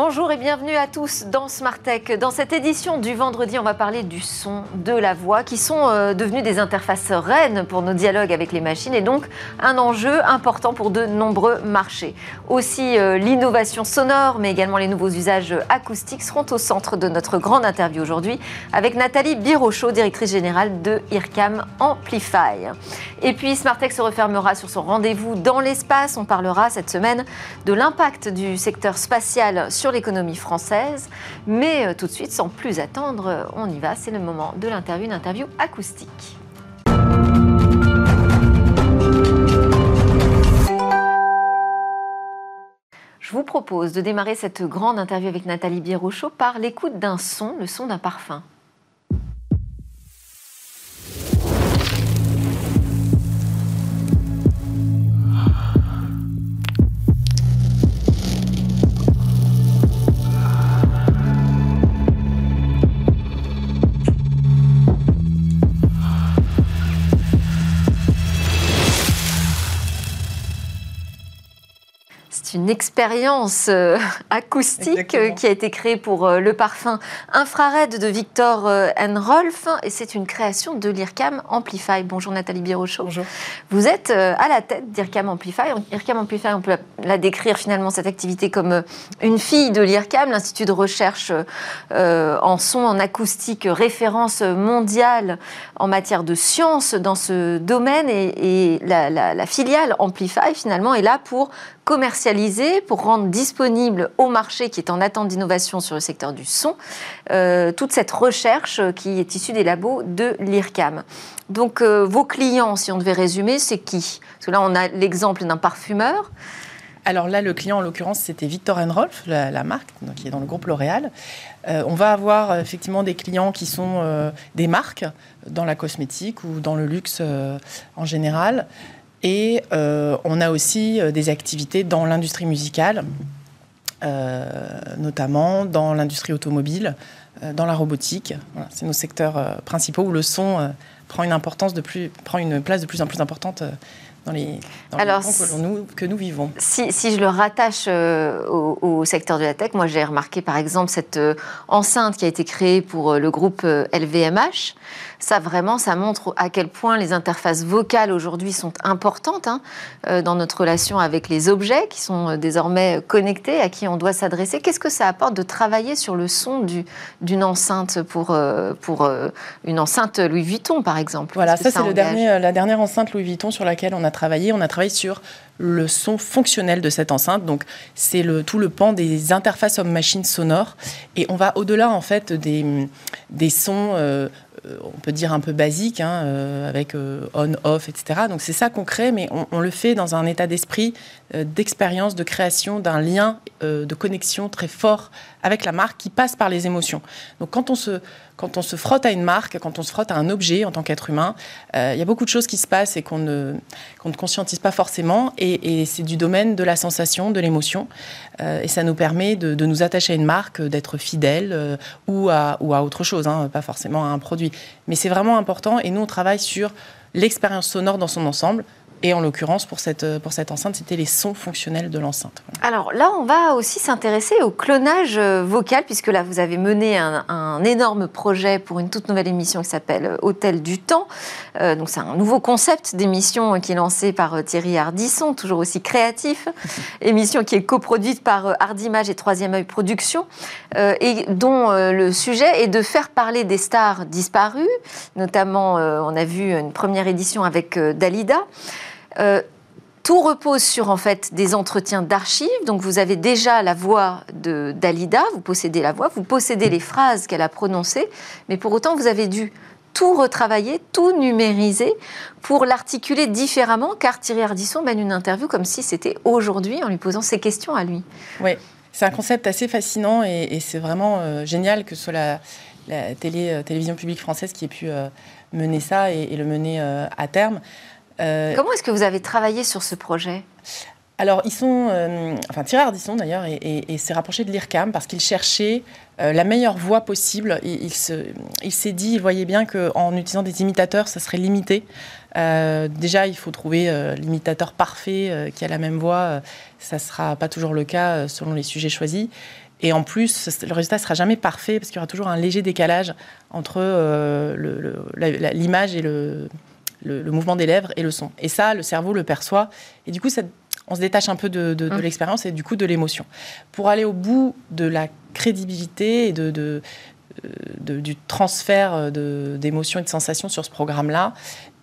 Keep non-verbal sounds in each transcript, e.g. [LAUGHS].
Bonjour et bienvenue à tous dans Smart Tech. Dans cette édition du vendredi, on va parler du son, de la voix, qui sont euh, devenus des interfaces reines pour nos dialogues avec les machines et donc un enjeu important pour de nombreux marchés. Aussi, euh, l'innovation sonore, mais également les nouveaux usages acoustiques seront au centre de notre grande interview aujourd'hui avec Nathalie Birochot, directrice générale de IRCAM Amplify. Et puis, Smart Tech se refermera sur son rendez-vous dans l'espace. On parlera cette semaine de l'impact du secteur spatial sur l'économie française. Mais euh, tout de suite, sans plus attendre, euh, on y va. C'est le moment de l'interview, une interview acoustique. Je vous propose de démarrer cette grande interview avec Nathalie Birochot par l'écoute d'un son, le son d'un parfum. Une expérience euh, acoustique euh, qui a été créée pour euh, le parfum infrared de Victor Enrolf et c'est une création de l'IRCAM Amplify. Bonjour Nathalie Birochot. Bonjour. Vous êtes à la tête d'IRCAM Amplify. IRCAM Amplify, on peut la décrire finalement cette activité comme une fille de l'IRCAM, l'Institut de recherche en son, en acoustique, référence mondiale en matière de sciences dans ce domaine et, la, la filiale Amplify finalement est là pour commercialiser, pour rendre disponible au marché qui est en attente d'innovation sur le secteur du son, euh, toute cette recherche qui est issue des labos de l'IRCAM. Donc euh, vos clients, si on devait résumer, c'est qui? Parce que là, on a l'exemple d'un parfumeur. Alors là, le client, en l'occurrence, c'était Victor Rolf, la, marque, qui est dans le groupe L'Oréal. Euh, on va avoir effectivement des clients qui sont des marques dans la cosmétique ou dans le luxe en général. Et euh, on a aussi euh, des activités dans l'industrie musicale, euh, notamment dans l'industrie automobile, dans la robotique. c'est nos secteurs principaux où le son prend une importance de plus, prend une place de plus en plus importante dans les, dans Alors, que, nous, que, nous, vivons. Si, si je le rattache au, au, secteur de la tech, moi j'ai remarqué par exemple cette enceinte qui a été créée pour le groupe LVMH ça vraiment, ça montre à quel point les interfaces vocales aujourd'hui sont importantes hein, euh, dans notre relation avec les objets qui sont euh, désormais connectés, à qui on doit s'adresser. Qu'est-ce que ça apporte de travailler sur le son d'une enceinte pour, euh, pour une enceinte Louis Vuitton, par exemple? Voilà, ça, c'est la dernière enceinte Louis Vuitton sur laquelle on a travaillé. On a travaillé sur le son fonctionnel de cette enceinte. Donc, c'est le, tout le pan des interfaces homme-machine sonores. Et on va au-delà, en fait, des, des sons euh, on peut dire un peu basique, hein, euh, avec euh, on, off, etc. Donc c'est ça qu'on crée, mais on, le fait dans un état d'esprit d'expérience, de création, d'un lien de connexion très fort avec la marque qui passe par les émotions. Donc quand on se, quand on se frotte à une marque, quand on se frotte à un objet en tant qu'être humain, il y a beaucoup de choses qui se passent et qu'on ne, qu'on ne conscientise pas forcément, et, c'est du domaine de la sensation, de l'émotion, et ça nous permet de, nous attacher à une marque, d'être fidèle ou, à, ou à autre chose, hein, pas forcément à un produit. Mais c'est vraiment important et nous, on travaille sur l'expérience sonore dans son ensemble. Et en l'occurrence, pour cette, euh, pour cette enceinte, c'était les sons fonctionnels de l'enceinte. Alors là, on va aussi s'intéresser au clonage euh, vocal, puisque là, vous avez mené un, énorme projet pour une toute nouvelle émission qui s'appelle euh, Hôtel du Temps. donc c'est un nouveau concept d'émission qui est lancé par Thierry Hardisson, toujours aussi créatif. [LAUGHS] émission qui est coproduite par Hardimage et Troisième œil Productions, et dont le sujet est de faire parler des stars disparues. Notamment, on a vu une première édition avec Dalida. Euh, tout repose sur en fait des entretiens d'archives. Donc vous avez déjà la voix Dalida, vous possédez la voix, vous possédez les phrases qu'elle a prononcées, mais pour autant vous avez dû tout retravailler, tout numériser pour l'articuler différemment, car Thierry Ardisson mène une interview comme si c'était aujourd'hui en lui posant ces questions à lui. Oui, c'est un concept assez fascinant et, c'est vraiment euh, génial que ce soit la, télé, euh, télévision publique française qui ait pu mener ça et, le mener à terme. Euh, Comment est-ce que vous avez travaillé sur ce projet? Alors, ils sont, euh, enfin Thierry Ardisson d'ailleurs, et, s'est rapproché de l'IRCAM parce qu'il cherchait euh, la meilleure voie possible. Il, il s'est dit, il voyait bien qu'en utilisant des imitateurs, ça serait limité. Euh, déjà, il faut trouver l'imitateur parfait qui a la même voix. ça ne sera pas toujours le cas selon les sujets choisis. Et en plus, le résultat ne sera jamais parfait parce qu'il y aura toujours un léger décalage entre l'image et le, le, mouvement des lèvres et le son. Et ça, le cerveau le perçoit. Et du coup, ça, on se détache un peu de, mmh. l'expérience et du coup de l'émotion. Pour aller au bout de la crédibilité et de, euh, du transfert d'émotions et de sensations sur ce programme-là,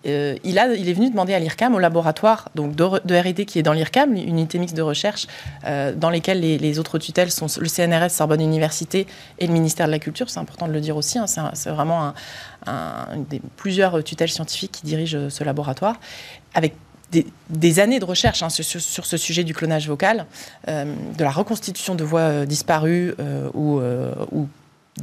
euh, il, est venu demander à l'IRCAM, au laboratoire donc de, R&D qui est dans l'IRCAM, une unité mixte de recherche, euh, dans lesquelles les, autres tutelles sont le CNRS, Sorbonne Université et le ministère de la Culture. C'est important de le dire aussi. Hein, c'est vraiment plusieurs tutelles scientifiques qui dirigent ce laboratoire, avec des, années de recherche hein, sur, ce sujet du clonage vocal, euh, de la reconstitution de voix euh, disparues euh, ou,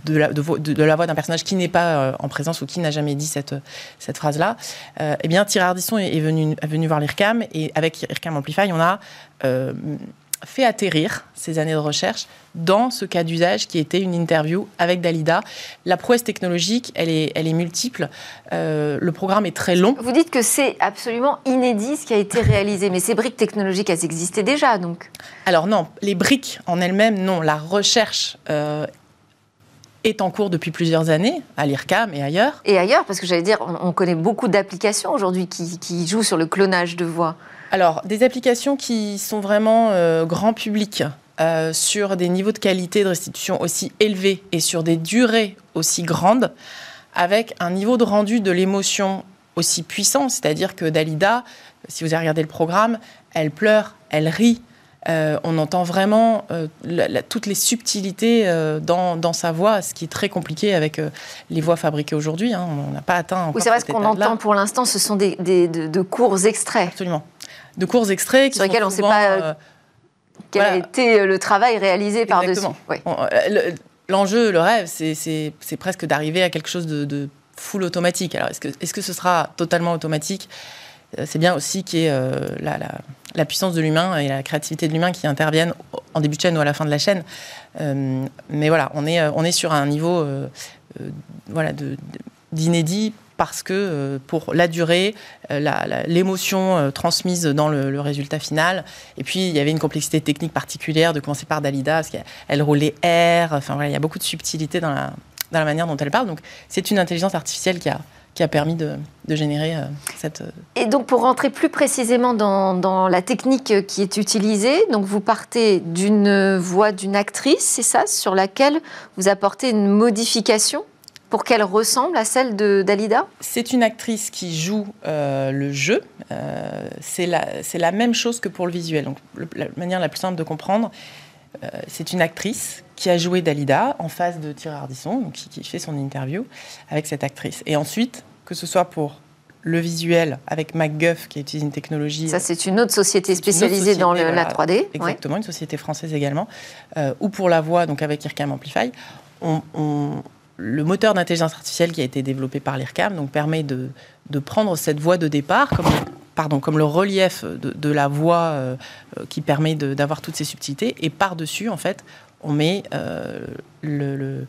de la, de, la, voix d'un personnage qui n'est pas en présence ou qui n'a jamais dit cette, cette phrase-là. eh bien, Thierry Ardisson est, venu, est venu voir l'IRCAM et avec l'IRCAM Amplify, on a fait atterrir ces années de recherche dans ce cas d'usage qui était une interview avec Dalida. La prouesse technologique, elle est, elle est multiple. Euh, le programme est très long. Vous dites que c'est absolument inédit ce qui a été réalisé, mais ces briques technologiques, elles existaient déjà, donc Alors non, les briques en elles-mêmes, non. La recherche euh, est en cours depuis plusieurs années, à l'IRCAM et ailleurs. Et ailleurs, parce que j'allais dire, on, connaît beaucoup d'applications aujourd'hui qui, qui jouent sur le clonage de voix. Alors, des applications qui sont vraiment euh, grand public, euh, sur des niveaux de qualité de restitution aussi élevés et sur des durées aussi grandes, avec un niveau de rendu de l'émotion aussi puissant, c'est-à-dire que Dalida, si vous avez regardé le programme, elle pleure, elle rit, euh, on entend vraiment toutes les subtilités dans, sa voix, ce qui est très compliqué avec les voix fabriquées aujourd'hui. Hein. On n'a pas atteint. Oui, c'est vrai, ce qu'on entend pour l'instant, ce sont des, de, courts extraits. Absolument de courts extraits qui sur lesquels on ne sait pas euh, euh, quel a été euh, le travail réalisé par-dessus. L'enjeu, le rêve, c'est presque d'arriver à quelque chose de, full automatique. Alors, est-ce que, est -ce que ce sera totalement automatique? C'est bien aussi qu'il y ait la, la, puissance de l'humain et la créativité de l'humain qui interviennent en début de chaîne ou à la fin de la chaîne. mais voilà, on est, on est sur un niveau voilà, d'inédit parce que euh, pour la durée, euh, l'émotion euh, transmise dans le, résultat final, et puis il y avait une complexité technique particulière de commencer par Dalida, parce qu'elle roulait R, enfin voilà, il y a beaucoup de subtilité dans la manière dont elle parle, donc c'est une intelligence artificielle qui a, qui a permis de, de générer cette... Et donc pour rentrer plus précisément dans, dans, la technique qui est utilisée, donc vous partez d'une voix d'une actrice, c'est ça, sur laquelle vous apportez une modification pour qu'elle ressemble à celle de Dalida? C'est une actrice qui joue euh, le jeu. Euh, c'est la, la, même chose que pour le visuel. Donc, la manière la plus simple de comprendre, euh, c'est une actrice qui a joué Dalida en face de Thierry Ardisson, qui, qui, fait son interview avec cette actrice. Et ensuite, que ce soit pour le visuel avec MacGuff qui utilise une technologie. Ça, c'est une autre société spécialisée dans la 3D. Exactement, une société française également. ou pour la voix, donc avec IRCAM Amplify. on, le moteur d'intelligence artificielle qui a été développé par l'IRCAM donc, permet de, prendre cette voie de départ comme, pardon, comme le relief de, la voix euh, euh, qui permet d'avoir toutes ces subtilités. Et par-dessus, en fait, on met euh, le,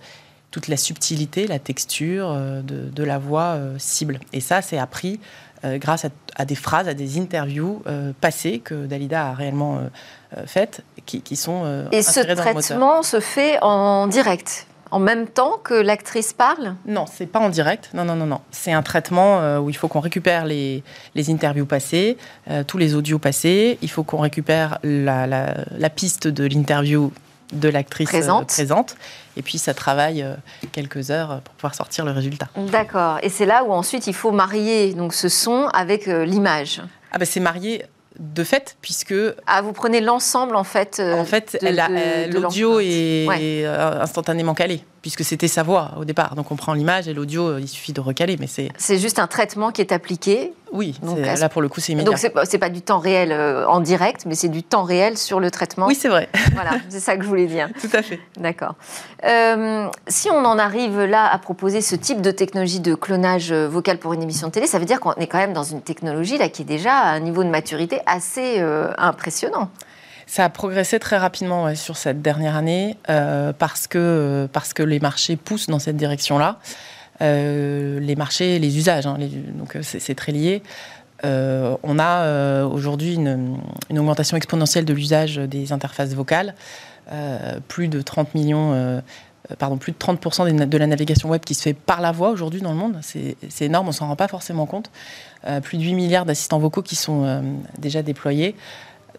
toute la subtilité, la texture de, la voix cible. Et ça, c'est appris grâce à, des phrases, à des interviews passées que Dalida a réellement faites, qui, qui sont... Et ce traitement se fait en direct en même temps que l'actrice parle Non, c'est pas en direct. Non, non, non, non. C'est un traitement euh, où il faut qu'on récupère les, interviews passées, euh, tous les audios passés. Il faut qu'on récupère la, piste de l'interview de l'actrice euh, présente. Et puis ça travaille quelques heures pour pouvoir sortir le résultat. D'accord. Et c'est là où ensuite il faut marier donc ce son avec l'image. Ah ben c'est marié de fait, puisque... Ah, vous prenez l'ensemble, en fait euh, En fait, l'audio est euh, instantanément calé, puisque c'était sa voix au départ. Donc on prend l'image et l'audio, il suffit de recaler, mais c'est... C'est juste un traitement qui est appliqué Oui, là pour le coup, c'est immédiat. Donc, c'est pas, pas du temps réel en direct, mais c'est du temps réel sur le traitement. Oui, c'est vrai. [LAUGHS] Voilà, c'est ça que je voulais dire. [LAUGHS] Tout à fait. D'accord. si on en arrive là à proposer ce type de technologie de clonage vocal pour une émission de télé, ça veut dire qu'on est quand même dans une technologie là qui est déjà à un niveau de maturité assez impressionnant. Ça a progressé très rapidement sur cette dernière année euh, parce, que, parce que les marchés poussent dans cette direction-là. Euh, les marchés, les usages, hein, donc euh, c'est très lié. on a aujourd'hui une, augmentation exponentielle de l'usage des interfaces vocales. plus de 30 millions pardon, plus de 30% de la navigation web qui se fait par la voix aujourd'hui dans le monde. C'est énorme, on s'en rend pas forcément compte. plus de 8 milliards d'assistants vocaux qui sont déjà déployés.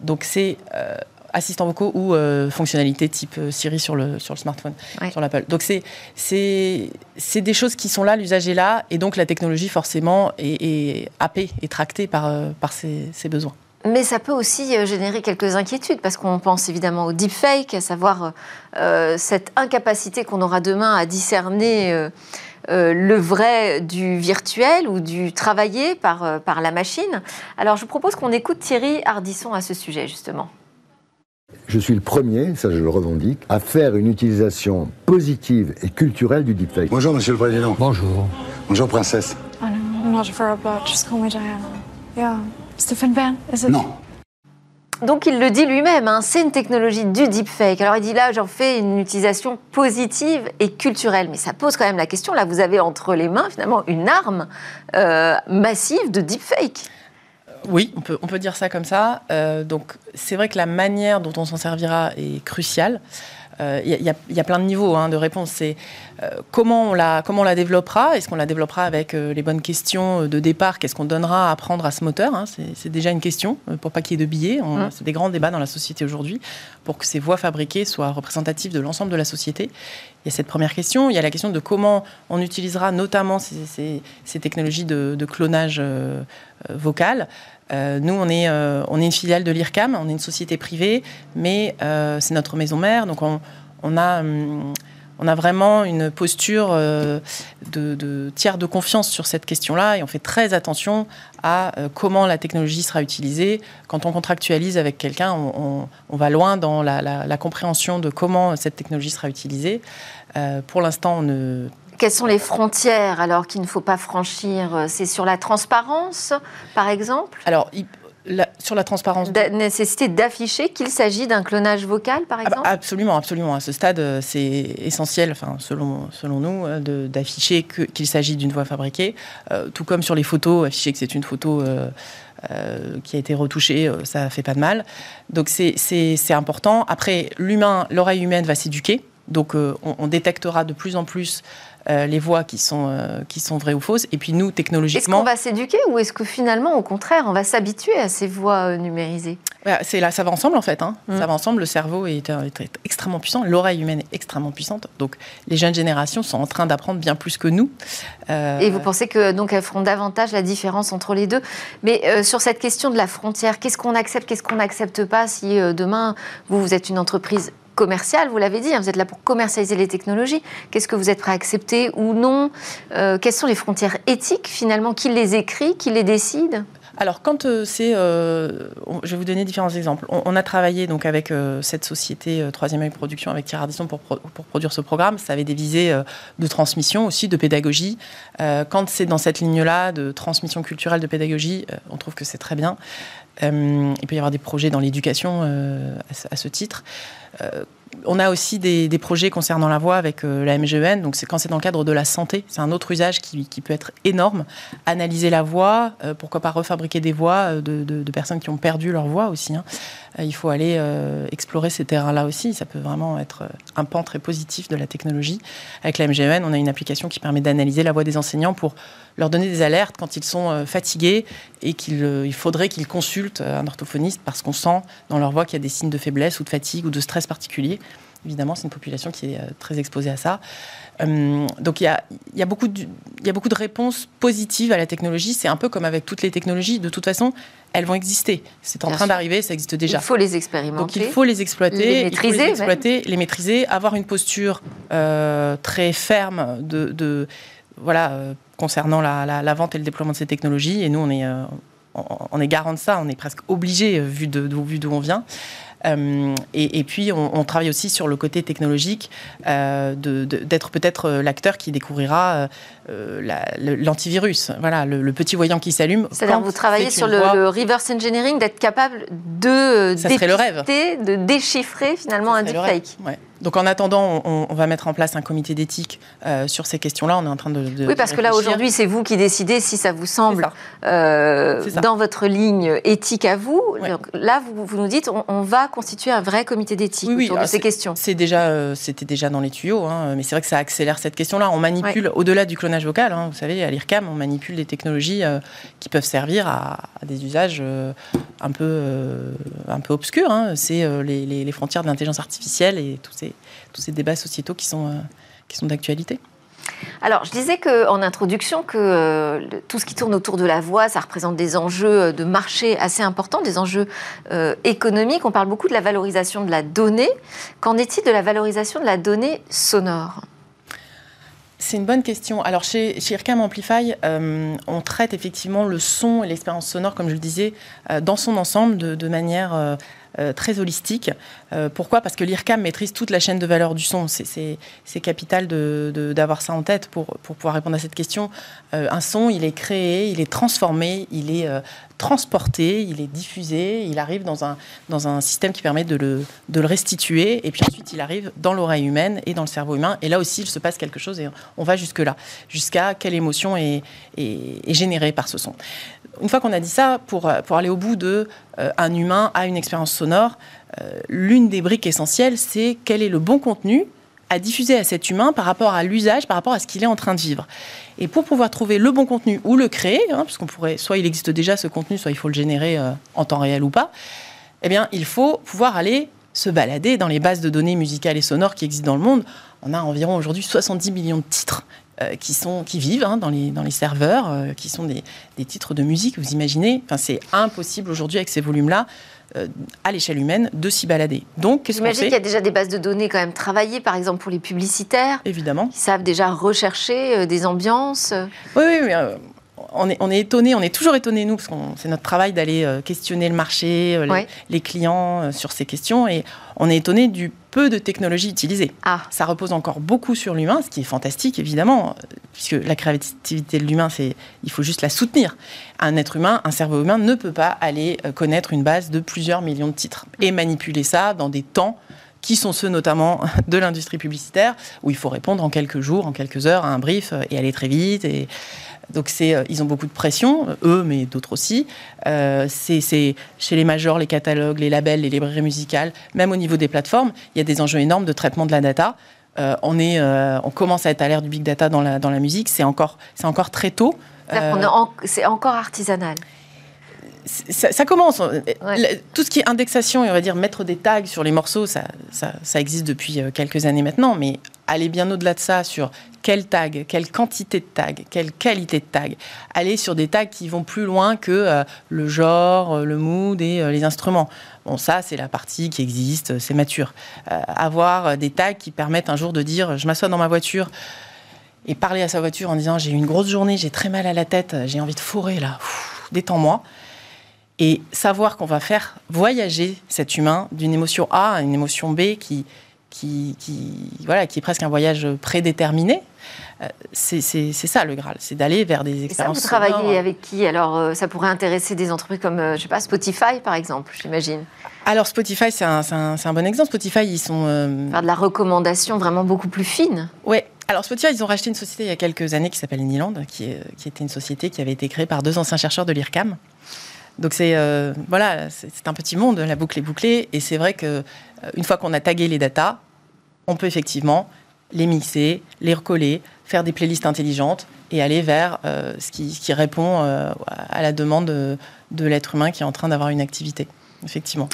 Donc c'est euh, assistants vocaux ou euh, fonctionnalités type euh, Siri sur le, sur le smartphone, sur l'Apple. Donc c'est, c'est, des choses qui sont là, l'usage est là, et donc la technologie forcément est, est happée et tractée par, par ses, besoins. Mais ça peut aussi générer quelques inquiétudes, parce qu'on pense évidemment au deepfake, à savoir cette incapacité qu'on aura demain à discerner euh, le vrai du virtuel ou du travaillé par, euh, par la machine. Alors je vous propose qu'on écoute Thierry Hardisson à ce sujet justement. Je suis le premier, ça je le revendique, à faire une utilisation positive et culturelle du deepfake. Bonjour Monsieur le Président. Bonjour. Bonjour Princesse. Non. Donc il le dit lui-même, hein, c'est une technologie du deepfake. Alors il dit là, j'en fais une utilisation positive et culturelle. Mais ça pose quand même la question, là vous avez entre les mains finalement une arme euh, massive de deepfake. Oui, on peut, on peut dire ça comme ça. Euh, donc c'est vrai que la manière dont on s'en servira est cruciale. Il euh, y, a plein de niveaux hein, de réponse. C'est euh, comment, on la, comment on la développera? Est-ce qu'on la développera avec euh, les bonnes questions de départ? Qu'est-ce qu'on donnera à apprendre à ce moteur hein? C'est déjà une question pour pas qu'il y ait de billets. Mmh. C'est des grands débats dans la société aujourd'hui pour que ces voix fabriquées soient représentatives de l'ensemble de la société. Il y a cette première question. Il y a la question de comment on utilisera notamment ces, technologies de, clonage vocal. Euh, nous, on est, euh, on est une filiale de l'IRCAM, on est une société privée, mais euh, c'est notre maison mère, donc on, a, hum, on a vraiment une posture de, tiers de confiance sur cette question-là, et on fait très attention à comment la technologie sera utilisée. Quand on contractualise avec quelqu'un, on, va loin dans la, compréhension de comment cette technologie sera utilisée. pour l'instant, on ne quelles sont les frontières alors qu'il ne faut pas franchir C'est sur la transparence, par exemple? Alors, sur la transparence. La nécessité d'afficher qu'il s'agit d'un clonage vocal, par ah bah, exemple? Absolument, absolument. À ce stade, euh, c'est essentiel, enfin, selon, selon nous, euh, d'afficher qu'il s'agit d'une voix fabriquée. Euh, tout comme sur les photos, afficher que c'est une photo qui a été retouchée, ça ne fait pas de mal. Donc c'est important. Après, l'humain, l'oreille humaine va s'éduquer. Donc on, on, détectera de plus en plus euh, les voix qui sont, euh, qui sont vraies ou fausses. Et puis nous, technologiquement... Est-ce qu'on va s'éduquer ou est-ce que finalement, au contraire, on va s'habituer à ces voix euh, numérisées? C'est là, ça va ensemble en fait. Hein. Mm. Ça va ensemble. Le cerveau est, extrêmement puissant, l'oreille humaine est extrêmement puissante. Donc les jeunes générations sont en train d'apprendre bien plus que nous. Et vous pensez que donc elles feront davantage la différence entre les deux? Mais sur cette question de la frontière, qu'est-ce qu'on accepte, qu'est-ce qu'on n'accepte pas si demain vous vous êtes une entreprise commercial, vous l'avez dit, hein, vous êtes là pour commercialiser les technologies. Qu'est-ce que vous êtes prêt à accepter ou non euh, Quelles sont les frontières éthiques finalement Qui les écrit Qui les décide? Alors, quand euh, c'est, euh, je vais vous donner différents exemples. On, a travaillé donc avec cette société Troisième œil Production avec Thierry Ardisson pour, pour, produire ce programme. Ça avait des visées de transmission aussi, de pédagogie. quand c'est dans cette ligne-là de transmission culturelle, de pédagogie, on trouve que c'est très bien. il peut y avoir des projets dans l'éducation à, ce titre. Euh, on a aussi des, projets concernant la voix avec euh, la MGEN. Donc, c'est quand c'est dans le cadre de la santé, c'est un autre usage qui, peut être énorme. Analyser la voix, euh, pourquoi pas refabriquer des voix de, personnes qui ont perdu leur voix aussi. Hein. Il faut aller explorer ces terrains-là aussi. Ça peut vraiment être un pan très positif de la technologie. Avec la MGEN, on a une application qui permet d'analyser la voix des enseignants pour leur donner des alertes quand ils sont euh, fatigués et qu'il euh, faudrait qu'ils consultent euh, un orthophoniste parce qu'on sent dans leur voix qu'il y a des signes de faiblesse ou de fatigue ou de stress particulier. Évidemment, c'est une population qui est très exposée à ça. donc il y a, y, a beaucoup de, y a beaucoup de réponses positives à la technologie. C'est un peu comme avec toutes les technologies. De toute façon, elles vont exister. C'est en train d'arriver, ça existe déjà. Il faut les expérimenter. Donc il faut les exploiter, les maîtriser, les, exploiter, les maîtriser, avoir une posture très ferme de, de voilà, concernant la, la, vente et le déploiement de ces technologies. Et nous, on est, on est garant de ça, on est presque obligé, vu d'où on vient. Euh, et, puis, on, travaille aussi sur le côté technologique, euh, d'être peut-être euh, l'acteur qui découvrira l'antivirus. Voilà, le, petit voyant qui s'allume. C'est-à-dire vous travaillez sur le, reverse engineering, d'être capable de le rêve. de déchiffrer finalement un deepfake. Ouais. Donc en attendant, on, va mettre en place un comité d'éthique euh, sur ces questions-là. On est en train de, oui, parce que là aujourd'hui, c'est vous qui décidez si ça vous semble euh, dans votre ligne éthique à vous. Donc, là, vous, nous dites, on, va constituer un vrai comité d'éthique autour de ces questions. C'est déjà, euh, c'était déjà dans les tuyaux, hein, mais c'est vrai que ça accélère cette question-là. On manipule au-delà du clonage vocal. Hein, vous savez, à l'IRCAM, on manipule des technologies qui peuvent servir à, des usages un peu, un peu obscurs. Hein. C'est les, les, frontières de l'intelligence artificielle et tous ces tous ces débats sociétaux qui sont, euh, qui sont d'actualité. Alors, je disais que, en introduction que euh, tout ce qui tourne autour de la voix, ça représente des enjeux de marché assez importants, des enjeux euh, économiques. On parle beaucoup de la valorisation de la donnée. Qu'en est-il de la valorisation de la donnée sonore? C'est une bonne question. Alors chez, chez IRCAM Amplify, on traite effectivement le son et l'expérience sonore, comme je le disais, dans son ensemble, de, de manière euh, très holistique. Euh, pourquoi? Parce que l'IRCAM maîtrise toute la chaîne de valeur du son. C'est capital d'avoir ça en tête pour, pour, pouvoir répondre à cette question. Euh, un son, il est créé, il est transformé, il est transporté, il est diffusé, il arrive dans un, dans un système qui permet de le, de le restituer, et puis ensuite il arrive dans l'oreille humaine et dans le cerveau humain, et là aussi il se passe quelque chose, et on va jusque-là, jusqu'à quelle émotion est, est, est générée par ce son une fois qu'on a dit ça, pour, pour aller au bout de un humain a une expérience sonore, euh, l'une des briques essentielles, c'est quel est le bon contenu à diffuser à cet humain par rapport à l'usage, par rapport à ce qu'il est en train de vivre. Et pour pouvoir trouver le bon contenu ou le créer, hein, parce qu'on pourrait, soit il existe déjà ce contenu, soit il faut le générer euh, en temps réel ou pas, eh bien, il faut pouvoir aller se balader dans les bases de données musicales et sonores qui existent dans le monde. On a environ aujourd'hui 70 millions de titres euh, qui, sont, qui vivent hein, dans, les, dans les serveurs, euh, qui sont des, des, titres de musique, vous imaginez enfin, C'est impossible aujourd'hui avec ces volumes-là, euh, à l'échelle humaine, de s'y balader. Donc, qu'est-ce qu'on fait qu'il y a déjà des bases de données quand même travaillées, par exemple pour les publicitaires Évidemment. Qui savent déjà rechercher des ambiances Oui, oui, oui on est, on est étonné, on est toujours étonné nous, parce que c'est notre travail d'aller questionner le marché, les, les, clients sur ces questions, et on est étonné du peu de technologies utilisées. Ah. Ça repose encore beaucoup sur l'humain, ce qui est fantastique évidemment, puisque la créativité de l'humain, c'est il faut juste la soutenir. Un être humain, un cerveau humain ne peut pas aller euh, connaître une base de plusieurs millions de titres et manipuler ça dans des temps qui sont ceux notamment [LAUGHS] de l'industrie publicitaire, où il faut répondre en quelques jours, en quelques heures à un brief euh, et aller très vite. Et donc c'est, euh, ils ont beaucoup de pression, euh, eux, mais d'autres aussi. Euh, c'est, chez les majors, les catalogues, les labels, les librairies musicales, même au niveau des plateformes, il y a des enjeux énormes de traitement de la data. on, est, on commence à être à l'ère du big data dans la, dans la musique, c'est encore, c'est encore très tôt. c'est encore artisanal ça, commence. Tout ce qui est indexation, on va dire mettre des tags sur les morceaux, ça, ça, existe depuis euh, quelques années maintenant, mais aller bien au-delà de ça sur quel tag, quelle quantité de tags, quelle qualité de tag. Aller sur des tags qui vont plus loin que euh, le genre, euh, le mood et les instruments. Bon, ça, c'est la partie qui existe, c'est mature. avoir des tags qui permettent un jour de dire je m'assois dans ma voiture et parler à sa voiture en disant j'ai eu une grosse journée, j'ai très mal à la tête, j'ai envie de fourrer là, détends-moi et savoir qu'on va faire voyager cet humain d'une émotion A à une émotion B qui, qui, qui, voilà, qui est presque un voyage prédéterminé. Euh, c'est ça le Graal, c'est d'aller vers des expériences. Et ça, vous travaillez avec qui Alors, euh, ça pourrait intéresser des entreprises comme, euh, je sais pas, Spotify, par exemple, j'imagine? Alors, Spotify, c'est un, un, un, bon exemple. Spotify, ils sont. Faire de la recommandation vraiment beaucoup plus fine. Oui. Alors, Spotify, ils ont racheté une société il y a quelques années qui s'appelle Niland, qui était une société qui avait été créée par deux anciens chercheurs de l'IRCAM. Donc c'est euh, voilà, c'est un petit monde, la boucle est bouclée, et c'est vrai que euh, une fois qu'on a tagué les datas, on peut effectivement les mixer, les recoller, faire des playlists intelligentes et aller vers euh, ce, qui, qui, répond à la demande de, de l'être humain qui est en train d'avoir une activité, effectivement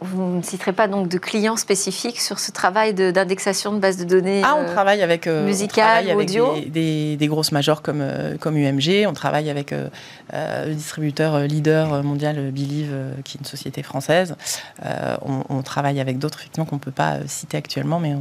vous ne citerez pas donc de clients spécifiques sur ce travail d'indexation de, base de données Ah, on euh, travaille avec, euh, musicales, audio des, des, grosses majors comme, euh, comme UMG. On travaille avec le distributeur leader mondial Believe, qui est une société française. On, travaille avec d'autres effectivement qu'on ne peut pas citer actuellement, mais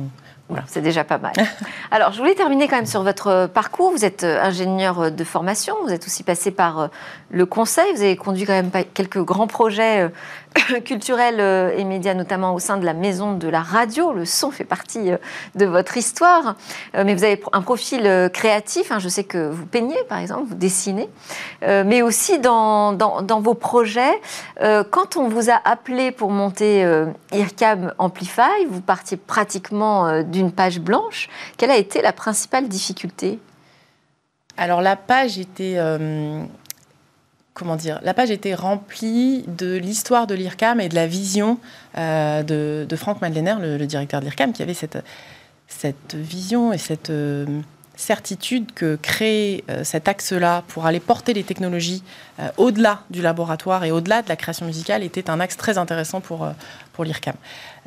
c'est déjà pas mal. [LAUGHS] Alors, je voulais terminer quand même sur votre parcours. Vous êtes euh, ingénieur de formation, vous êtes aussi passé par euh, le conseil, vous avez conduit quand même quelques grands projets euh, [COUGHS] culturels et médias, notamment au sein de la maison de la radio. Le son fait partie de votre histoire, mais vous avez un profil créatif. Hein. Je sais que vous peignez, par exemple, vous dessinez, mais aussi dans, vos projets. Quand on vous a appelé pour monter IRCAM Amplify, vous partiez pratiquement du d'une page blanche. Quelle a été la principale difficulté? Alors la page était... Euh, la page était remplie de l'histoire de l'IRCAM et de la vision euh, de, Franck Madeleiner, le, directeur de l'IRCAM, qui avait cette, vision et cette euh, certitude que créer cet axe-là pour aller porter les technologies au-delà du laboratoire et au-delà de la création musicale était un axe très intéressant pour, pour l'IRCAM.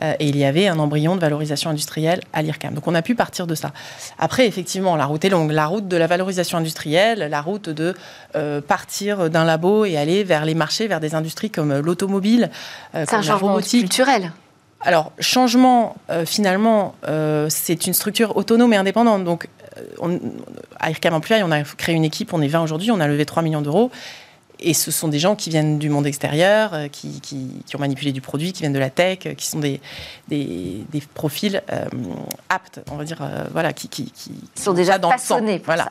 Euh, et il y avait un embryon de valorisation industrielle à l'IRCAM. Donc on a pu partir de ça. Après, effectivement, la route est longue. La route de la valorisation industrielle, la route de euh, partir d'un labo et aller vers les marchés, vers des industries comme l'automobile, euh, comme un changement culturel. Alors, changement, finalement, c'est une structure autonome et indépendante. Donc, on, à IRCAM Amplify, on a créé une équipe, on est 20 aujourd'hui, on a levé 3 millions d'euros. Et ce sont des gens qui viennent du monde extérieur, euh, qui, ont manipulé du produit, qui viennent de la tech, euh, qui sont des, des, profils euh, aptes, on va dire, voilà, qui, qui, sont déjà dans passionnés. Voilà.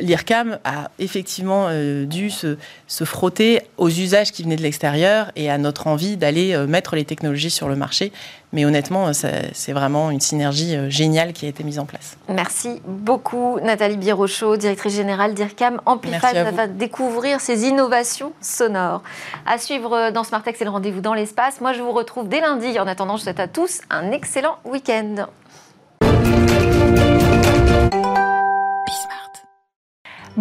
L'IRCAM a effectivement dû se, se, frotter aux usages qui venaient de l'extérieur et à notre envie d'aller mettre les technologies sur le marché mais honnêtement, euh, c'est vraiment une synergie euh, géniale qui a été mise en place. Merci beaucoup, Nathalie Birochot, directrice générale d'IRCAM Amplify. va découvrir ces innovations sonores. À suivre euh, dans Smart Tech, le rendez-vous dans l'espace. Moi, je vous retrouve dès lundi. En attendant, je souhaite à tous un excellent week-end.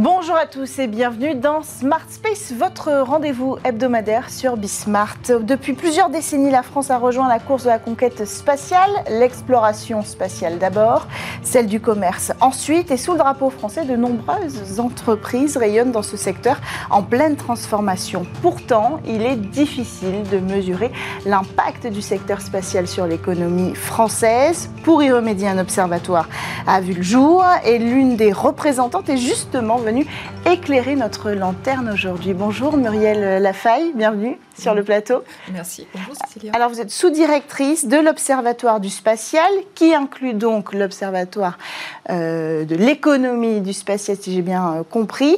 Bonjour à tous et bienvenue dans Smart Space, votre rendez-vous hebdomadaire sur Bismart. Depuis plusieurs décennies, la France a rejoint la course de la conquête spatiale, l'exploration spatiale d'abord, celle du commerce ensuite, et sous le drapeau français, de nombreuses entreprises rayonnent dans ce secteur en pleine transformation. Pourtant, il est difficile de mesurer l'impact du secteur spatial sur l'économie française. Pour y remédier, un observatoire a vu le jour et l'une des représentantes est justement venue éclairer notre lanterne aujourd'hui. Bonjour Muriel Lafaille, bienvenue sur le plateau. Merci. Bonjour Cécilia. Alors vous êtes sous-directrice de l'Observatoire du spatial, qui inclut donc l'Observatoire euh, de l'économie du spatial, si j'ai bien euh, compris.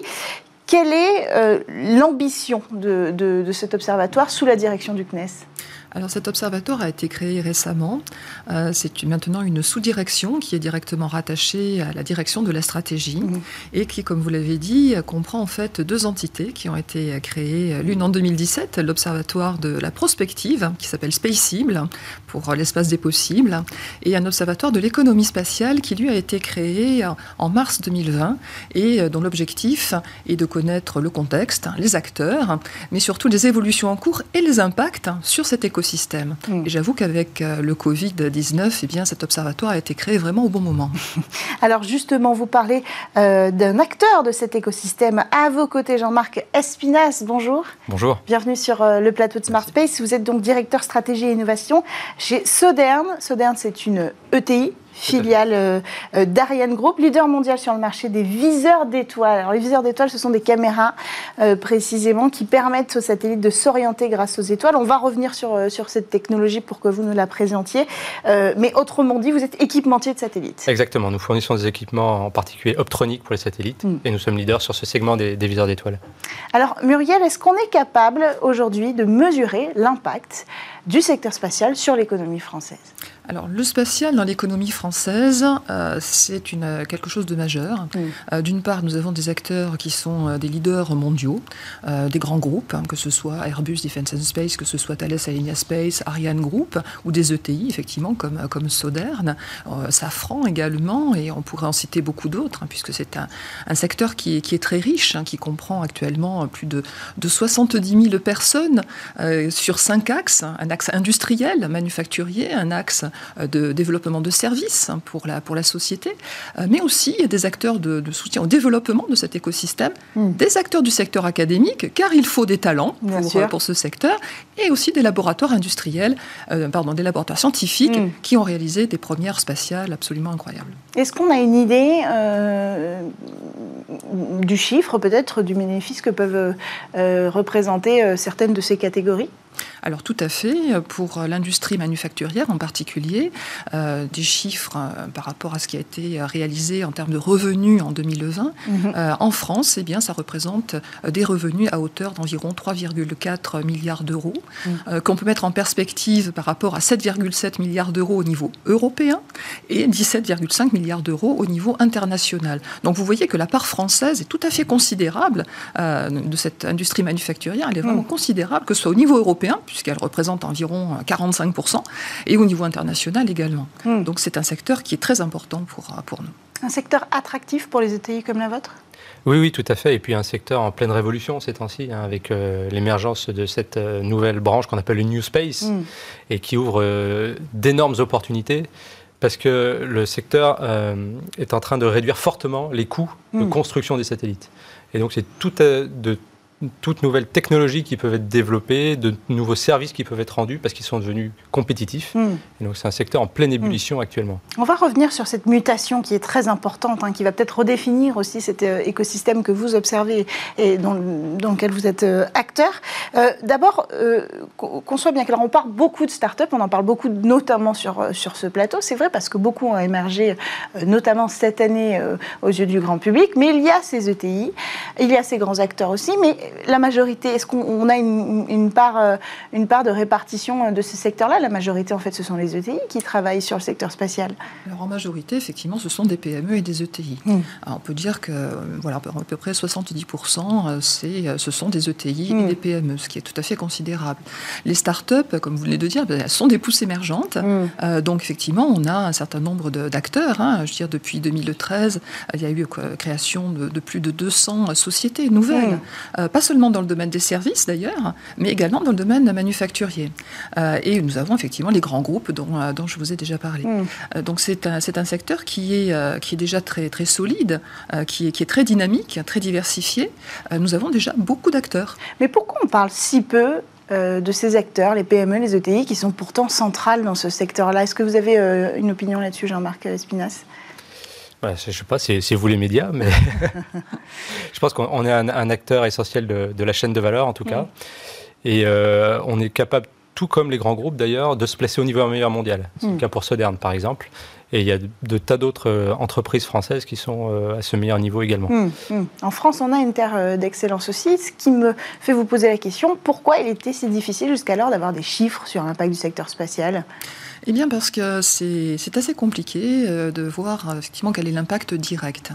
Quelle est euh, l'ambition de, de cet observatoire sous la direction du CNES alors cet observatoire a été créé récemment. Euh, c'est maintenant une sous-direction qui est directement rattachée à la direction de la stratégie mmh. et qui, comme vous l'avez dit, comprend en fait deux entités qui ont été créées. L'une en 2017, l'observatoire de la prospective qui s'appelle Spaceable pour l'espace des possibles et un observatoire de l'économie spatiale qui lui a été créé en mars 2020 et dont l'objectif est de connaître le contexte, les acteurs, mais surtout les évolutions en cours et les impacts sur cet écosystème système. Mm. Et j'avoue qu'avec euh, le Covid-19, eh bien, cet observatoire a été créé vraiment au bon moment. [LAUGHS] Alors justement, vous parlez euh, d'un acteur de cet écosystème. À vos côtés, Jean-Marc Espinas, bonjour. Bonjour. Bienvenue sur euh, le plateau de Smart Space. Vous êtes donc directeur stratégie et innovation chez Sodern. Sodern, c'est une ETI filiale euh, euh, d'Ariane Group, leader mondial sur le marché des viseurs d'étoiles. Alors les viseurs d'étoiles, ce sont des caméras euh, précisément qui permettent aux satellites de s'orienter grâce aux étoiles. On va revenir sur, sur cette technologie pour que vous nous la présentiez. mais autrement dit, vous êtes équipementier de satellites. Exactement. Nous fournissons des équipements en particulier optroniques pour les satellites hmm. et nous sommes leaders sur ce segment des, des viseurs d'étoiles. Alors Muriel, est-ce qu'on est capable aujourd'hui de mesurer l'impact du secteur spatial sur l'économie française? Alors, le spatial dans l'économie française, euh, c'est quelque chose de majeur. Euh, d'une part, nous avons des acteurs qui sont euh, des leaders mondiaux, des grands groupes, hein, que ce soit Airbus Defence and Space, que ce soit Thales Alenia Space, Ariane Group, ou des ETI, effectivement, comme, comme Sodern, Safran également, et on pourrait en citer beaucoup d'autres, hein, puisque c'est un, secteur qui est, qui est, très riche, hein, qui comprend actuellement plus de, de 70 000 personnes sur cinq axes, un axe industriel, manufacturier, un axe de développement de services hein, pour la, pour la société, mais aussi des acteurs de, soutien au développement de cet écosystème, hmm. des acteurs du secteur académique, car il faut des talents pour, pour, ce secteur, et aussi des laboratoires industriels, pardon, des laboratoires scientifiques hmm. qui ont réalisé des premières spatiales absolument incroyables. Est-ce qu'on a une idée du chiffre, peut-être, du bénéfice que peuvent représenter certaines de ces catégories? Alors tout à fait, pour l'industrie manufacturière en particulier, euh, des chiffres euh, par rapport à ce qui a été réalisé en termes de revenus en 2020, mhm. euh, en France, eh bien, ça représente des revenus à hauteur d'environ 3,4 milliards d'euros, mhm. qu'on peut mettre en perspective par rapport à 7,7 milliards d'euros au niveau européen et 17,5 milliards d'euros au niveau international. Donc vous voyez que la part française est tout à fait considérable de cette industrie manufacturière, elle est vraiment mhm. considérable, que ce soit au niveau européen, puisqu'elle représente environ 45%, et au niveau international également. Hmm. Donc c'est un secteur qui est très important pour, euh, pour nous. Un secteur attractif pour les ETI comme la vôtre? Oui, oui, tout à fait. Et puis un secteur en pleine révolution ces temps-ci, hein, avec euh, l'émergence de cette euh, nouvelle branche qu'on appelle le New Space, hmm. et qui ouvre d'énormes opportunités parce que le secteur est en train de réduire fortement les coûts de hmm. construction des satellites. Et donc c'est tout de toutes nouvelles technologies qui peuvent être développées, de nouveaux services qui peuvent être rendus parce qu'ils sont devenus compétitifs. Hmm. Et donc c'est un secteur en pleine ébullition hmm. actuellement. On va revenir sur cette mutation qui est très importante, hein, qui va peut-être redéfinir aussi cet euh, écosystème que vous observez et dans, lequel vous êtes euh, acteur. Euh, d'abord, qu'on soit bien clair, on parle beaucoup de start-up, on en parle beaucoup notamment sur, sur ce plateau. C'est vrai parce que beaucoup ont émergé, notamment cette année aux yeux du grand public, mais il y a ces ETI, il y a ces grands acteurs aussi, mais la majorité, est-ce qu'on a une, part, euh, une part de répartition euh, de ces secteurs-là La majorité, en fait, ce sont les ETI qui travaillent sur le secteur spatial. Alors, en majorité, effectivement, ce sont des PME et des ETI. Hmm. on peut dire que, voilà, à peu près 70%, euh, c'est, ce sont des ETI et hmm. des PME, ce qui est tout à fait considérable. Les start-up, comme vous venez de dire, ben, elles sont des pousses émergentes. Hmm. donc, effectivement, on a un certain nombre d'acteurs. Hein. je veux dire, depuis 2013, il y a eu création de, plus de 200 sociétés nouvelles. pas seulement dans le domaine des services d'ailleurs, mais également dans le domaine manufacturier. Euh, et nous avons effectivement les grands groupes dont, euh, dont je vous ai déjà parlé. Mm. Euh, donc c'est un, un, secteur qui est, qui est déjà très, très solide, qui, est, qui est très dynamique, très diversifié. nous avons déjà beaucoup d'acteurs. Mais pourquoi on parle si peu de ces acteurs, les PME, les ETI, qui sont pourtant centrales dans ce secteur-là? Est-ce que vous avez une opinion là-dessus, Jean-Marc Espinas je ne sais pas, c'est vous les médias, mais [LAUGHS] je pense qu'on est un, acteur essentiel de, la chaîne de valeur, en tout cas. Et euh, on est capable, tout comme les grands groupes d'ailleurs, de se placer au niveau meilleur mondial. C'est le mm. cas pour Sodern, par exemple. Et il y a de, tas d'autres euh, entreprises françaises qui sont euh, à ce meilleur niveau également. Mm, mm. En France, on a une terre d'excellence aussi, ce qui me fait vous poser la question, pourquoi il était si difficile jusqu'alors d'avoir des chiffres sur l'impact du secteur spatial? Eh bien parce que c'est assez compliqué euh, de voir euh, effectivement quel est l'impact direct.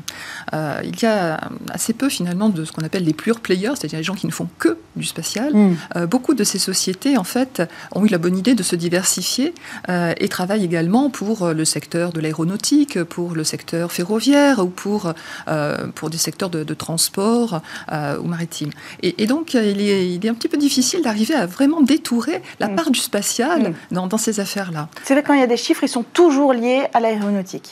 Euh, il y a assez peu finalement de ce qu'on appelle les pure players, c'est-à-dire les gens qui ne font que du spatial. Mm. beaucoup de ces sociétés en fait ont eu la bonne idée de se diversifier et travaillent également pour le secteur de l'aéronautique, pour le secteur ferroviaire ou pour, pour des secteurs de, transport ou maritime. Et, donc il est, il est, un petit peu difficile d'arriver à vraiment détourer la mm. part du spatial mm. dans, dans ces affaires-là. C'est vrai quand il y a des chiffres, ils sont toujours liés à l'aéronautique.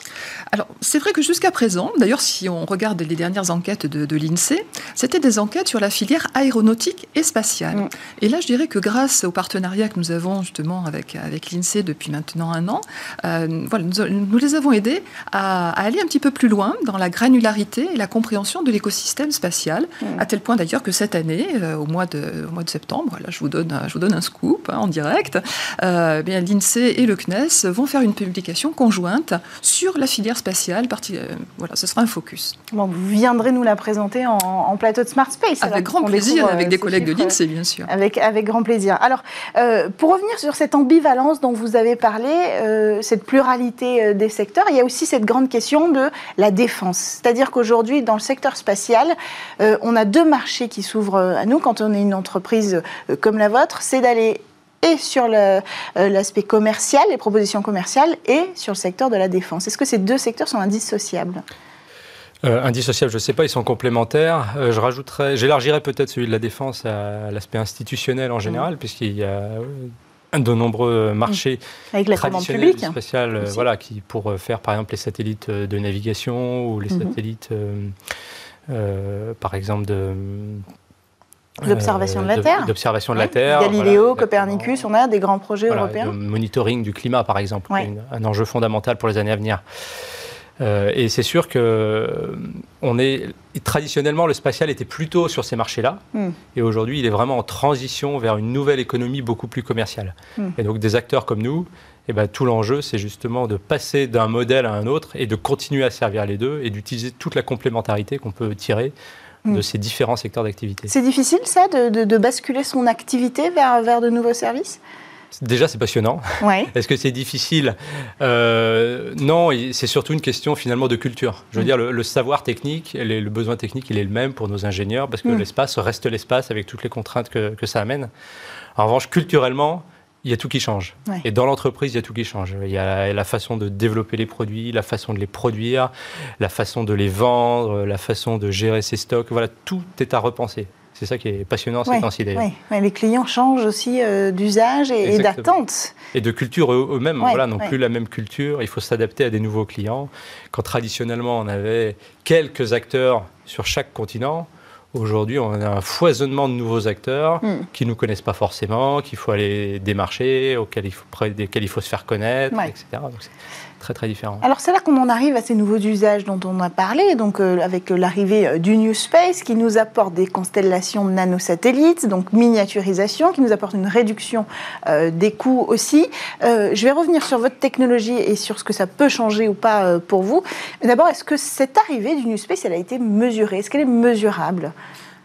Alors, c'est vrai que jusqu'à présent, d'ailleurs, si on regarde les dernières enquêtes de, l'INSEE, c'était des enquêtes sur la filière aéronautique et spatiale. Mm. Et là, je dirais que grâce au partenariat que nous avons justement avec, avec l'INSEE depuis maintenant un an, euh, voilà, nous, les avons aidés à, aller un petit peu plus loin dans la granularité et la compréhension de l'écosystème spatial, mm. à tel point d'ailleurs que cette année, euh, au, mois de, mois de septembre, là, je vous donne, je vous donne un scoop hein, en direct, euh, bien l'INSEE et le CNES vont faire une publication conjointe sur la filière spatiale. Euh, voilà, ce sera un focus. Bon, vous viendrez nous la présenter en, plateau de Smart Space. Avec grand plaisir, avec des collègues de l'INSEE, bien sûr. Avec, avec grand plaisir. Alors, euh, pour revenir sur cette ambivalence dont vous avez parlé, euh, cette pluralité des secteurs, il y a aussi cette grande question de la défense. C'est-à-dire qu'aujourd'hui, dans le secteur spatial, on a deux marchés qui s'ouvrent à nous quand on est une entreprise comme la vôtre, c'est d'aller et sur euh, l'aspect commercial, les propositions commerciales, et sur le secteur de la défense. Est-ce que ces deux secteurs sont indissociables? Euh, indissociables, je ne sais pas, ils sont complémentaires. Euh, je rajouterais, j'élargirais peut-être celui de la défense à l'aspect institutionnel en général, mmh. puisqu'il y a de nombreux marchés Avec la traditionnels publique. euh, aussi. voilà, qui pour euh, faire par exemple les satellites euh, de navigation ou les Mhm. satellites, euh, euh, par exemple de D'observation de la euh, Terre. d'observation de la Terre, Galileo, voilà, Copernicus, on a des grands projets Voilà, européens. de monitoring du climat, par exemple, Ouais. une- un enjeu fondamental pour les années à venir. Euh, et c'est sûr que euh, on est traditionnellement le spatial était plutôt sur ces marchés-là, Hmm. et aujourd'hui il est vraiment en transition vers une nouvelle économie beaucoup plus commerciale. Hmm. Et donc des acteurs comme nous, eh ben, tout l'enjeu c'est justement de passer d'un modèle à un autre et de continuer à servir les deux et d'utiliser toute la complémentarité qu'on peut tirer. De ces différents secteurs d'activité. C'est difficile, ça, de, de- de basculer son activité vers, vers de nouveaux services? Déjà c'est passionnant. Oui. [LAUGHS] Est-ce que c'est difficile? Euh, Non, c'est surtout une question finalement de culture. Je veux Mm. dire, le, le savoir technique, le, le besoin technique, il est le même pour nos ingénieurs parce que Mm. l'espace reste l'espace avec toutes les contraintes que, que ça amène. En revanche, culturellement, il y a tout qui change. Ouais. Et dans l'entreprise, il y a tout qui change. Il y a la façon de développer les produits, la façon de les produire, la façon de les vendre, la façon de gérer ses stocks. Voilà, tout est à repenser. C'est ça qui est passionnant ces Ouais, temps-ci d'ailleurs. ouais. Ouais, les clients changent aussi euh, d'usage et, d'attente. Et de culture eux- eux-mêmes, voilà, non ouais. plus la même culture. Il faut s'adapter à des nouveaux clients. Quand traditionnellement on avait quelques acteurs sur chaque continent, aujourd'hui on a un foisonnement de nouveaux acteurs Hmm. qui nous connaissent pas forcément, qu'il faut aller démarcher, auxquels il faut, desquels il faut se faire connaître, Ouais. etc. Donc Alors c'est là qu'on en arrive à ces nouveaux usages dont on a parlé, donc euh, avec euh, l'arrivée euh, du New Space qui nous apporte des constellations nanosatellites, donc miniaturisation, qui nous apporte une réduction des coûts aussi. Je vais revenir sur votre technologie et sur ce que ça peut changer ou pas pour vous. D'abord, est-ce que cette arrivée du New Space, elle a été mesurée? Est-ce qu'elle est mesurable?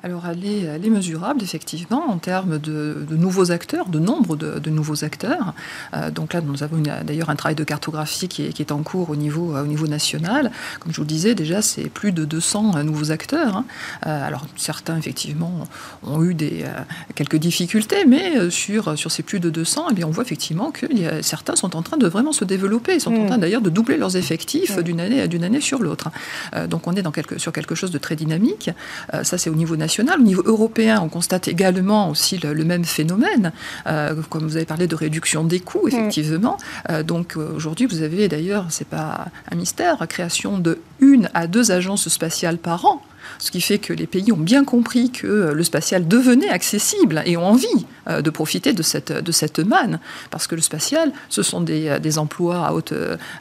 Alors, elle est, elle est mesurable, effectivement, en termes de, de nouveaux acteurs, de nombre de, de nouveaux acteurs. Euh, donc là, nous avons d'ailleurs un travail de cartographie qui est, qui est en cours au niveau, euh, au niveau national. Comme je vous le disais, déjà, c'est plus de 200 euh, nouveaux acteurs. hein. Euh, alors, certains, effectivement, ont eu des, quelques difficultés, mais sur, sur ces plus de 200, eh bien, on voit effectivement que certains sont en train de vraiment se développer. Ils sont en Mm. train d'ailleurs de doubler leurs effectifs Mm. d'une année, d'une année sur l'autre. Euh, donc, on est dans quelque, sur quelque chose de très dynamique. Ça, c'est au niveau national. Au niveau européen, on constate également aussi le, le même phénomène. Euh, comme vous avez parlé de réduction des coûts, effectivement. Euh, donc euh, aujourd'hui, vous avez d'ailleurs, c'est pas un mystère, création de une à deux agences spatiales par an. Ce qui fait que les pays ont bien compris que euh, le spatial devenait accessible et ont envie euh, de profiter de cette, de cette manne. Parce que le spatial, ce sont des, euh, des emplois à haute,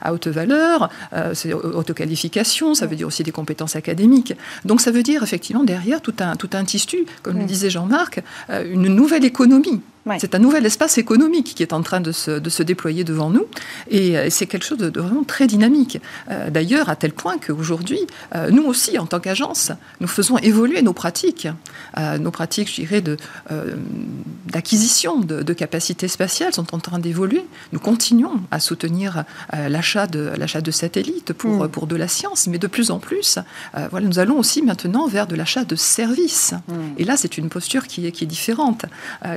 à haute valeur, euh, c'est haute qualification, ça veut dire aussi des compétences académiques. Donc ça veut dire effectivement derrière tout un, tout un tissu, comme le disait Jean-Marc, une nouvelle économie. Ouais. C'est un nouvel espace économique qui est en train de se, de se déployer devant nous. Et, euh, c'est quelque chose de, de vraiment très dynamique. Euh, D'ailleurs, à tel point qu'aujourd'hui, euh, nous aussi, en tant qu'agence, nous faisons évoluer nos pratiques. Euh, nos pratiques, je dirais, de, d'acquisition de, de capacités spatiales sont en train d'évoluer. Nous continuons à soutenir l'achat de, de satellites pour, Mm. pour de la science, mais de plus en plus, voilà, nous allons aussi maintenant vers de l'achat de services. Et là, c'est une posture qui est, qui est différente.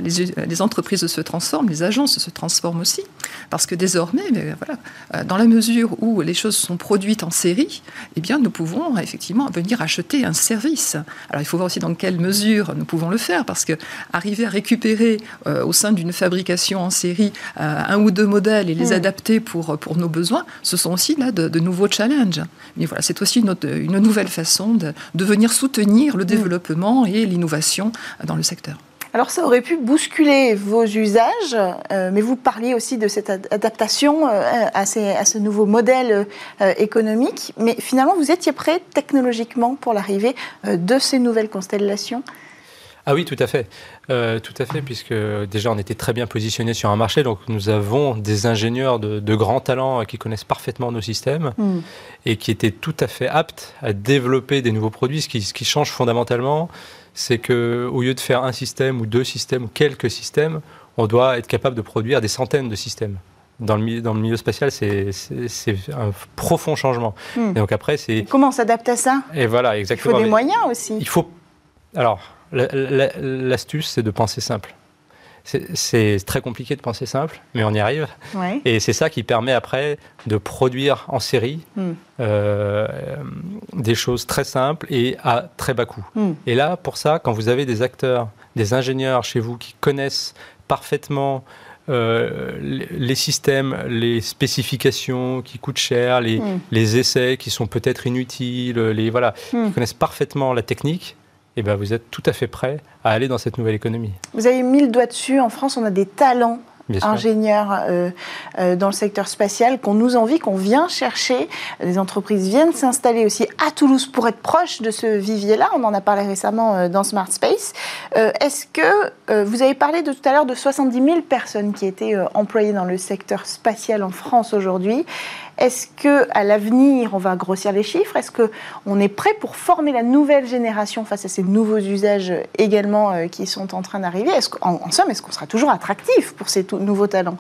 Les, les entreprises se transforment, les agences se transforment aussi, parce que désormais, voilà, euh, dans la mesure où les choses sont produites en série, eh bien, nous pouvons effectivement venir acheter un service. Alors, il faut voir aussi dans quelle mesure nous pouvons le faire, parce que arriver à récupérer euh, au sein d'une fabrication en série euh, un ou deux modèles et les Mm. adapter pour, pour nos besoins, ce sont aussi là de, de nouveaux challenges. Mais voilà, c'est aussi une, autre- une nouvelle façon de, de venir soutenir le développement et l'innovation dans le secteur. Alors ça aurait pu bousculer vos usages, euh, mais vous parliez aussi de cette ad- adaptation euh, à, ces- à ce nouveau modèle euh, économique. Mais finalement, vous étiez prêt technologiquement pour l'arrivée de ces nouvelles constellations? Ah oui, tout à fait. Euh, tout à fait, puisque déjà on était très bien positionné sur un marché, donc nous avons des ingénieurs de, de grands talents qui connaissent parfaitement nos systèmes Hmm. et qui étaient tout à fait aptes à développer des nouveaux produits. Ce qui, ce qui change fondamentalement, c'est que au lieu de faire un système ou deux systèmes ou quelques systèmes, on doit être capable de produire des centaines de systèmes. Dans le, milieu- dans le milieu spatial, c'est un profond changement. Hmm. Et donc après, c'est Comment on s'adapte à ça? Et voilà Il exactement. faut des Mais- moyens aussi. il faut. Alors, la- la- l'astuce, c'est de penser simple. C'est- très compliqué de penser simple, mais on y arrive. Ouais. Et c'est ça qui permet après de produire en série Mm. euh, des choses très simples et à très bas coût. Mm. Et là, pour ça, quand vous avez des acteurs, des ingénieurs chez vous qui connaissent parfaitement euh, les systèmes, les spécifications qui coûtent cher, les, Mm. les essais qui sont peut-être inutiles, les voilà, qui connaissent parfaitement la technique, et ben vous êtes tout à fait prêt à aller dans cette nouvelle économie. Vous avez mis le doigt dessus. En France, on a des talents ingénieurs euh, euh, dans le secteur spatial qu'on nous envie, qu'on vient chercher. Les entreprises viennent s'installer aussi à Toulouse pour être proches de ce vivier-là. On en a parlé récemment euh, dans Smart Space. Est-ce que vous avez parlé de tout à l'heure de 70 000 personnes qui étaient employées dans le secteur spatial en France aujourd'hui est-ce que à l'avenir, on va grossir les chiffres? Est-ce que on est prêt pour former la nouvelle génération face à ces nouveaux usages également euh, qui sont en train d'arriver? Qu'en en somme, est-ce qu'on sera toujours attractif pour ces nouveaux talents?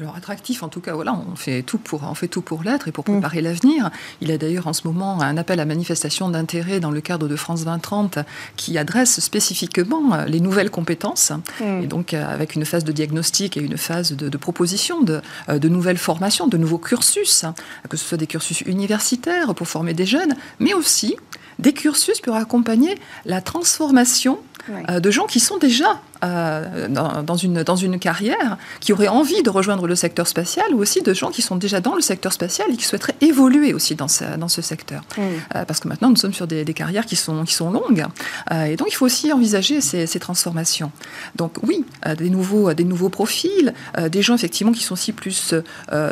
Alors attractif, en tout cas, voilà, on fait tout pour, on fait tout pour l'être et pour préparer l'avenir. Il y a d'ailleurs en ce moment un appel à manifestation d'intérêt dans le cadre de France 2030 qui adresse spécifiquement euh, les nouvelles compétences et donc euh, avec une phase de diagnostic et une phase de, de proposition de, euh, de nouvelles formations, de nouveaux cursus, hein, que ce soit des cursus universitaires pour former des jeunes, mais aussi des cursus pour accompagner la transformation Oui. de gens qui sont déjà euh, dans, dans une, dans une carrière, qui auraient envie de rejoindre le secteur spatial, ou aussi de gens qui sont déjà dans le secteur spatial et qui souhaiteraient évoluer aussi dans ce, dans ce secteur. Euh, parce que maintenant, nous sommes sur des, des carrières qui sont, qui sont longues. Euh, et donc, il faut aussi envisager ces, ces transformations. Donc, oui, des, nouveaux, des nouveaux profils, des gens effectivement qui sont aussi plus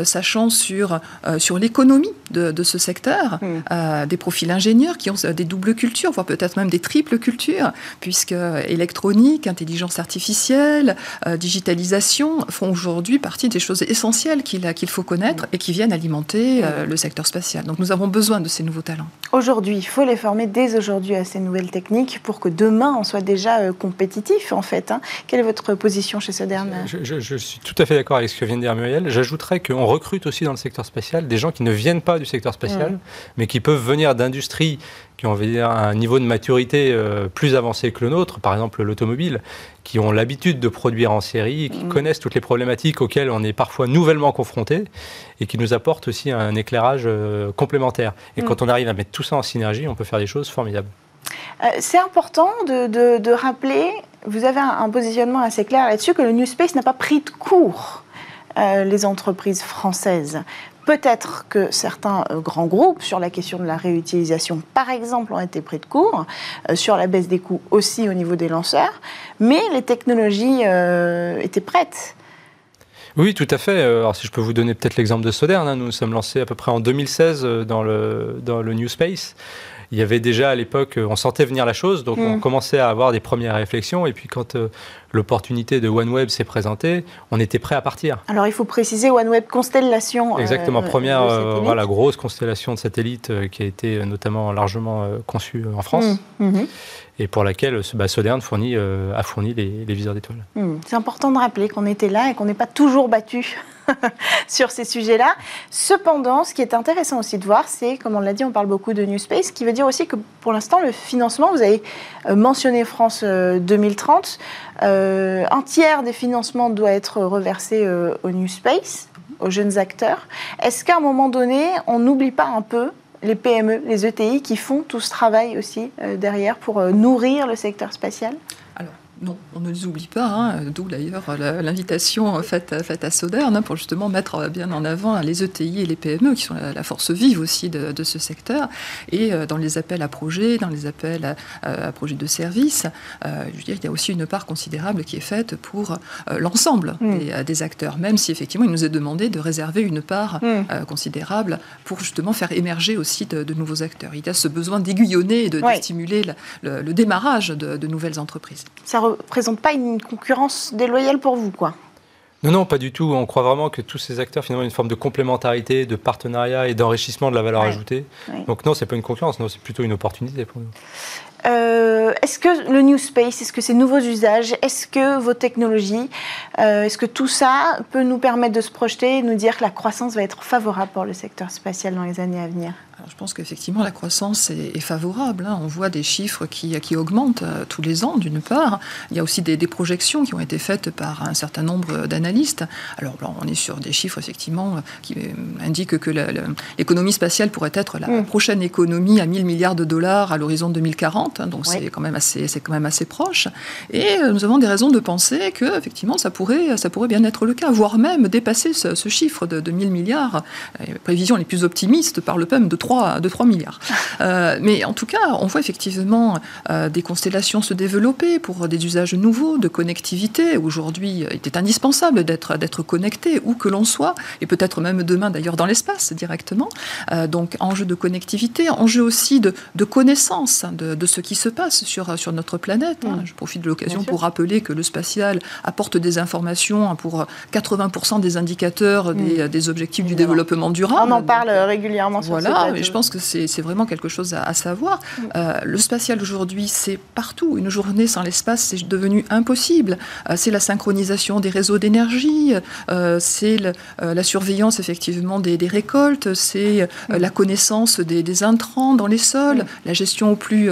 sachants sur, sur l'économie de, de ce secteur, Mm. des profils ingénieurs qui ont des doubles cultures, voire peut-être même des triples cultures, puisque électronique, intelligence artificielle, euh, digitalisation font aujourd'hui partie des choses essentielles qu'il faut connaître et qui viennent alimenter euh, le secteur spatial. Donc nous avons besoin de ces nouveaux talents. Aujourd'hui, il faut les former dès aujourd'hui à ces nouvelles techniques pour que demain, on soit déjà euh, compétitif, en fait. hein. Quelle est votre position chez Sodern Je, je- je suis tout à fait d'accord avec ce que vient de dire Muriel. J'ajouterais qu'on recrute aussi dans le secteur spatial des gens qui ne viennent pas du secteur spatial, mais qui peuvent venir d'industries qui ont un niveau de maturité euh, plus avancé que le nôtre, par exemple l'automobile, qui ont l'habitude de produire en série, qui connaissent toutes les problématiques auxquelles on est parfois nouvellement confronté et qui nous apportent aussi un éclairage euh, complémentaire. Et quand on arrive à mettre tout ça en synergie, on peut faire des choses formidables. Euh, C'est important de, de- de rappeler, vous avez un, un positionnement assez clair là-dessus, que le New Space n'a pas pris de court euh, les entreprises françaises. Peut-être que certains euh, grands groupes, sur la question de la réutilisation, par exemple, ont été pris de court, euh, sur la baisse des coûts aussi au niveau des lanceurs, mais les technologies euh, étaient prêtes. Oui, tout à fait. Alors, si je peux vous donner peut-être l'exemple de Sodern, hein, nous nous sommes lancés à peu près en 2016 euh, dans le, dans le New Space. Il y avait déjà à l'époque, on sentait venir la chose, donc on Mm. commençait à avoir des premières réflexions. Et puis, quand euh, l'opportunité de OneWeb s'est présentée, on était prêt à partir. Alors il faut préciser OneWeb Constellation. euh, Exactement, première euh, voilà, grosse constellation de satellites euh, qui a été euh, notamment largement conçue en France Mm, mhm. et pour laquelle bah, Sodern fournit, euh, a fourni les, les viseurs d'étoiles. Hmm, C'est important de rappeler qu'on était là et qu'on n'est pas toujours battu [LAUGHS] sur ces sujets-là. Cependant, ce qui est intéressant aussi de voir, c'est, comme on l'a dit, on parle beaucoup de New Space, ce qui veut dire aussi que pour l'instant, le financement, vous avez mentionné France euh, 2030, euh, un tiers des financements doit être reversé euh, au New Space, aux jeunes acteurs. Est-ce qu'à un moment donné, on n'oublie pas un peu les PME, les ETI qui font tout ce travail aussi euh, derrière pour nourrir le secteur spatial? Non, on ne les oublie pas, hein, d'où d'ailleurs l'invitation faite, faite à Sodern hein, pour justement mettre bien en avant les ETI et les PME qui sont la, la force vive aussi de, de ce secteur. Et euh, dans les appels à projets, dans les appels à, à projets de services, euh, je veux dire, il y a aussi une part considérable qui est faite pour euh, l'ensemble Mm. des, euh, des acteurs, même si effectivement il nous est demandé de réserver une part Mm. euh, considérable pour justement faire émerger aussi de, de nouveaux acteurs. Il y a ce besoin d'aiguillonner et de, stimuler la- le, le démarrage de- de nouvelles entreprises. ça représente pas une concurrence déloyale pour vous, quoi. Non, non, pas du tout. On croit vraiment que tous ces acteurs, finalement, ont une forme de complémentarité, de partenariat et d'enrichissement de la valeur Ouais. ajoutée. Ouais. Donc non, c'est pas une concurrence, non, c'est plutôt une opportunité pour nous. Euh, est-ce que le New Space, est-ce que ces nouveaux usages, est-ce que vos technologies, euh, est-ce que tout ça peut nous permettre de se projeter et nous dire que la croissance va être favorable pour le secteur spatial dans les années à venir? Alors, je pense qu'effectivement la croissance est, favorable. Hein. On voit des chiffres qui, qui augmentent euh, tous les ans, d'une part. Il y a aussi des, projections qui ont été faites par un certain nombre d'analystes. Alors on est sur des chiffres effectivement qui indiquent que l'économie spatiale pourrait être la mm. prochaine économie à 1000 milliards de dollars à l'horizon 2040. Hein. donc c'est quand même assez, c'est quand même assez proche. Et euh, nous avons des raisons de penser que effectivement ça pourrait, ça pourrait bien être le cas, voire même dépasser ce, chiffre de, de 1000 milliards. Les prévisions les plus optimistes parlent même de 3, de 3 milliards. Euh, mais en tout cas, on voit effectivement euh, des constellations se développer pour des usages nouveaux de connectivité. Aujourd'hui, il est indispensable d'être, connecté où que l'on soit, et peut-être même demain d'ailleurs dans l'espace directement. Euh, donc enjeu de connectivité, enjeu aussi de, de connaissance de, de, ce qui se passe sur, sur notre planète. Hein. Mm. Je profite de l'occasion pour rappeler que le spatial apporte des informations pour 80% des indicateurs des, mm. des objectifs du développement durable. On en parle régulièrement sur voilà, je pense que c'est vraiment quelque chose à, savoir. Euh, le spatial aujourd'hui, c'est partout. Une journée sans l'espace, c'est devenu impossible. Euh, c'est la synchronisation des réseaux d'énergie, euh, c'est la surveillance effectivement des, récoltes, c'est la connaissance des, intrants dans les sols, la gestion au plus,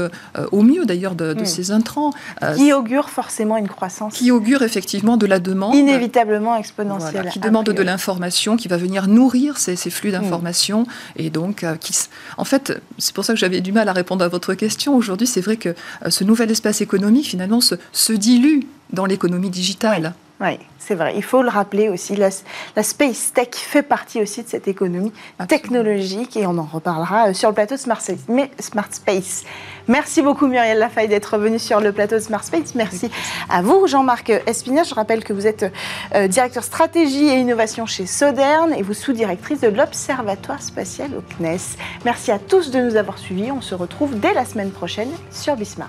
au mieux d'ailleurs de, ces intrants. qui augure forcément une croissance. Qui augure effectivement de la demande. Inévitablement exponentielle. qui demande de l'information, qui va venir nourrir ces, ces flux d'informations et donc qui, en fait, c'est pour ça que j'avais du mal à répondre à votre question. Aujourd'hui, c'est vrai que euh, ce nouvel espace économique, finalement, se, dilue dans l'économie digitale. Oui, c'est vrai. Il faut le rappeler aussi. La, Space Tech fait partie aussi de cette économie technologique et on en reparlera euh, sur le plateau de Smart Space. Mais Smart Space. Merci beaucoup Muriel Lafaille d'être venue sur le plateau de Smart Space. Merci à vous Jean-Marc Espinache. Je rappelle que vous êtes euh, directeur stratégie et innovation chez Soderne et vous sous-directrice de l'Observatoire spatial au CNES. Merci à tous de nous avoir suivis. On se retrouve dès la semaine prochaine sur Bismart.